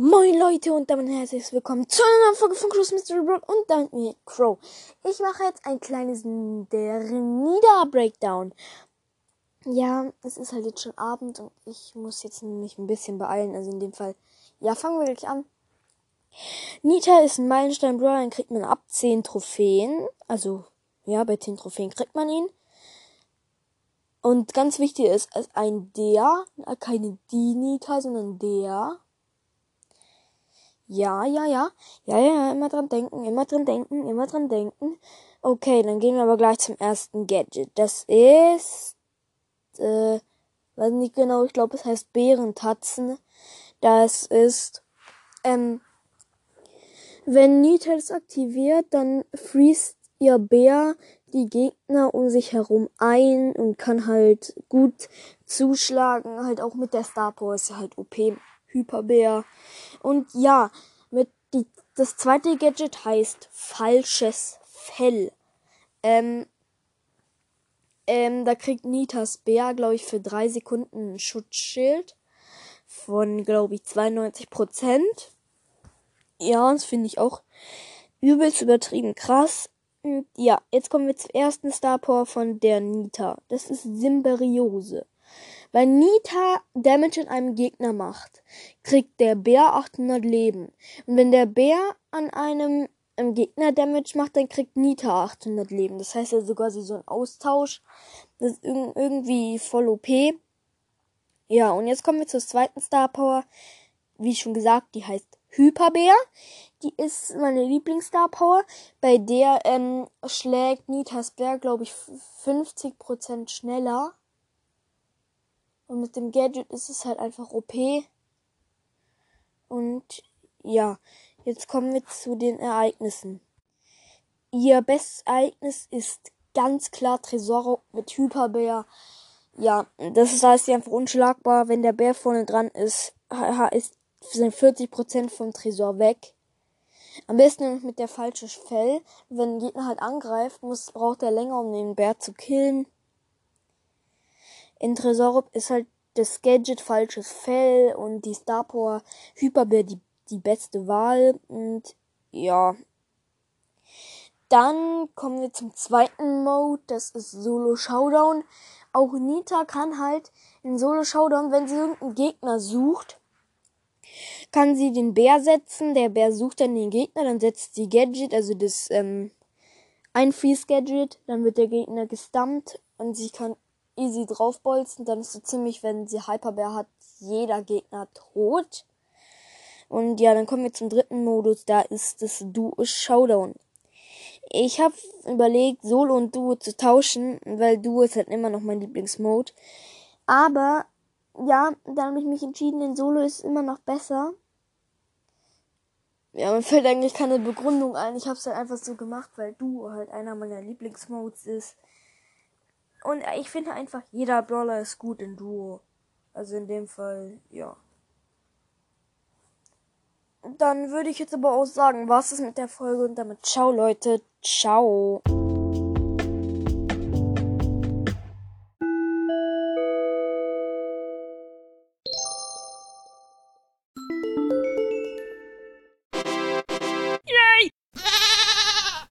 Moin Leute und damit herzlich willkommen zu einer neuen Folge von Crow's Mystery World und damit mir Crow. Ich mache jetzt ein kleines der Nida Breakdown. Ja, es ist halt jetzt schon Abend und ich muss jetzt mich ein bisschen beeilen. Also in dem Fall, ja, fangen wir gleich an. Nita ist ein Meilenstein Brawler, dann kriegt man ab 10 Trophäen. Also, ja, bei 10 Trophäen kriegt man ihn. Und ganz wichtig ist, ist ein der, keine die Nita, sondern der. Ja, ja, ja. Ja, ja, immer dran denken, immer dran denken, immer dran denken. Okay, dann gehen wir aber gleich zum ersten Gadget. Das ist, äh, weiß nicht genau, ich glaube, es heißt Bärentatzen. Das ist, ähm, wenn Nitels aktiviert, dann freest ihr Bär die Gegner um sich herum ein und kann halt gut zuschlagen. Halt auch mit der Star Power ist ja halt OP. Hyperbär. Und ja, mit die, das zweite Gadget heißt falsches Fell. Ähm, ähm, da kriegt Nitas Bär, glaube ich, für drei Sekunden ein Schutzschild von, glaube ich, 92 Prozent. Ja, das finde ich auch übelst übertrieben krass. Und ja, jetzt kommen wir zum ersten Star Power von der Nita. Das ist Symberiose. Wenn Nita Damage an einem Gegner macht, kriegt der Bär 800 Leben. Und wenn der Bär an einem ähm, Gegner Damage macht, dann kriegt Nita 800 Leben. Das heißt also quasi so ein Austausch. Das ist irgendwie voll OP. Ja, und jetzt kommen wir zur zweiten Star Power. Wie schon gesagt, die heißt Hyperbär. Die ist meine Lieblingsstar Power. Bei der ähm, schlägt Nitas Bär, glaube ich, 50% schneller. Und mit dem Gadget ist es halt einfach OP. Und ja, jetzt kommen wir zu den Ereignissen. Ihr bestes Ereignis ist ganz klar Tresor mit Hyperbär. Ja, das heißt sie einfach unschlagbar. Wenn der Bär vorne dran ist, ist sind 40% vom Tresor weg. Am besten mit der falschen Fell. Wenn ein Gegner halt angreift, muss, braucht er länger, um den Bär zu killen. In Tresorop ist halt das Gadget falsches Fell und die Star Power Hyperbär die, die beste Wahl. Und ja. Dann kommen wir zum zweiten Mode, das ist Solo Showdown. Auch Nita kann halt in Solo Showdown, wenn sie irgendeinen Gegner sucht, kann sie den Bär setzen. Der Bär sucht dann den Gegner, dann setzt sie Gadget, also das ähm, ein Freeze Gadget, dann wird der Gegner gestumpt und sie kann easy draufbolzen. Dann ist so ziemlich, wenn sie Hyperbär hat, jeder Gegner tot. Und ja, dann kommen wir zum dritten Modus, da ist das Duo Showdown. Ich habe überlegt, Solo und Duo zu tauschen, weil Duo ist halt immer noch mein Lieblingsmode. Aber ja, dann habe ich mich entschieden, in Solo ist immer noch besser. Ja, mir fällt eigentlich keine Begründung ein. Ich habe es halt einfach so gemacht, weil Duo halt einer meiner Lieblingsmodes ist. Und ich finde einfach, jeder Brawler ist gut in Duo. Also in dem Fall, ja. Dann würde ich jetzt aber auch sagen, was ist mit der Folge und damit ciao Leute, ciao.